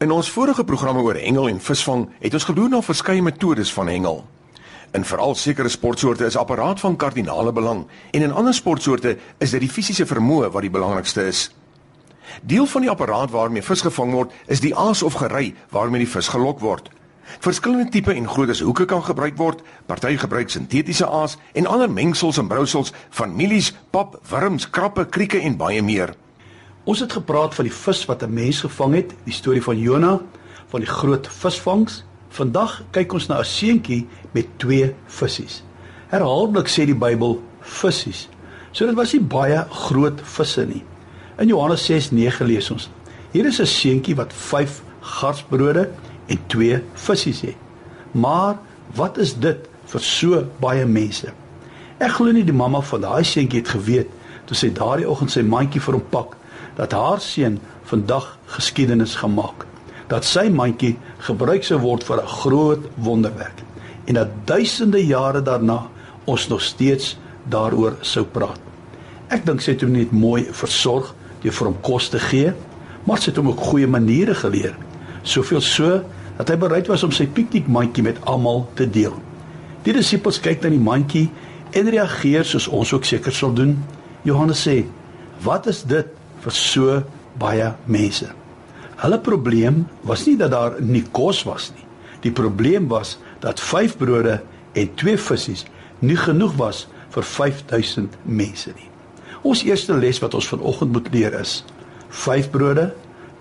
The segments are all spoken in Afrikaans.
In ons vorige programme oor hengel en visvang het ons gedoen na verskeie metodes van hengel. In veral sekere sportsoorte is apparaat van kardinale belang en in ander sportsoorte is dit die fisiese vermoë wat die belangrikste is. Deel van die apparaat waarmee vis gevang word is die aas of gerei waarmee die vis gelok word. Verskillende tipe en groottes hoeke kan gebruik word. Party gebruik sintetiese aas en ander mengsels en brousels van mielies, pap, wurms, krappe, krieke en baie meer. Ons het gepraat van die vis wat 'n mens gevang het, die storie van Jona, van die groot visvangs. Vandag kyk ons na 'n seentjie met twee visse. Herhaaldelik sê die Bybel visse. So dit was nie baie groot visse nie. In Johannes 6:9 lees ons: Hier is 'n seentjie wat 5 garsbrode en twee visse het. Maar wat is dit vir so baie mense? Ek glo nie die mamma van daai seentjie het geweet toe sy daardie oggend sy mandjie vir hom pak dat haar seun vandag geskiedenis gemaak dat sy mandjie gebruik sou word vir 'n groot wonderwerk en dat duisende jare daarna ons nog steeds daaroor sou praat. Ek dink sy het hom net mooi versorg deur vir hom kos te gee, maar sy het hom ook goeie maniere geleer. Soveel so dat hy bereid was om sy piknikmandjie met almal te deel. Die disippels kyk na die mandjie en reageer soos ons ook seker sal doen. Johannes sê: "Wat is dit vir so baie mense?" Hulle probleem was nie dat daar nie kos was nie. Die probleem was dat 5 brode en 2 visse nie genoeg was vir 5000 mense nie. Ons eerste les wat ons vanoggend moet leer is: 5 brode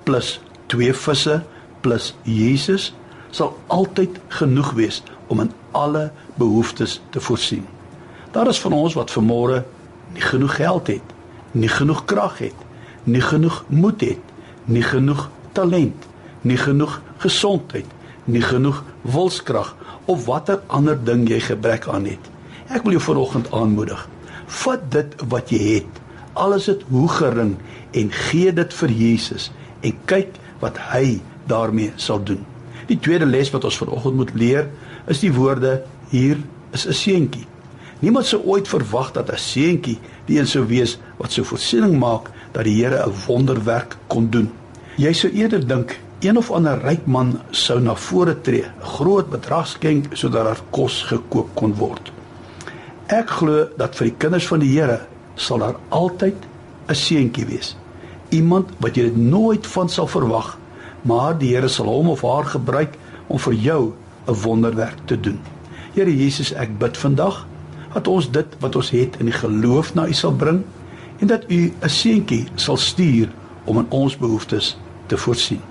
plus 2 visse plus Jesus sal altyd genoeg wees om in alle behoeftes te voorsien. Daar is van ons wat vermôre nie genoeg geld het, nie genoeg krag het, nie genoeg moed het, nie genoeg talent, nie genoeg gesondheid, nie genoeg wilskrag of watter ander ding jy gebrek aan het. Ek wil jou vanoggend aanmoedig. Vat dit wat jy het, al is dit hoe gering en gee dit vir Jesus en kyk wat hy daarmee sal doen. Die tweede les wat ons vanoggend moet leer, is die woorde hier is 'n seentjie. Niemand sou ooit verwag dat 'n seentjie die een sou wees wat sou voorsiening maak dat die Here 'n wonderwerk kon doen. Jy sou eerder dink een of ander ryk man sou na vore tree, 'n groot bedrag skenk sodat daar kos gekoop kon word. Ek glo dat vir die kinders van die Here sal daar altyd 'n seentjie wees. Iemand wat jy dit nooit van sal verwag maar die Here sal hom of haar gebruik om vir jou 'n wonderwerk te doen. Here Jesus, ek bid vandag dat ons dit wat ons het in die geloof na U sal bring en dat U 'n seentjie sal stuur om in ons behoeftes te voorsien.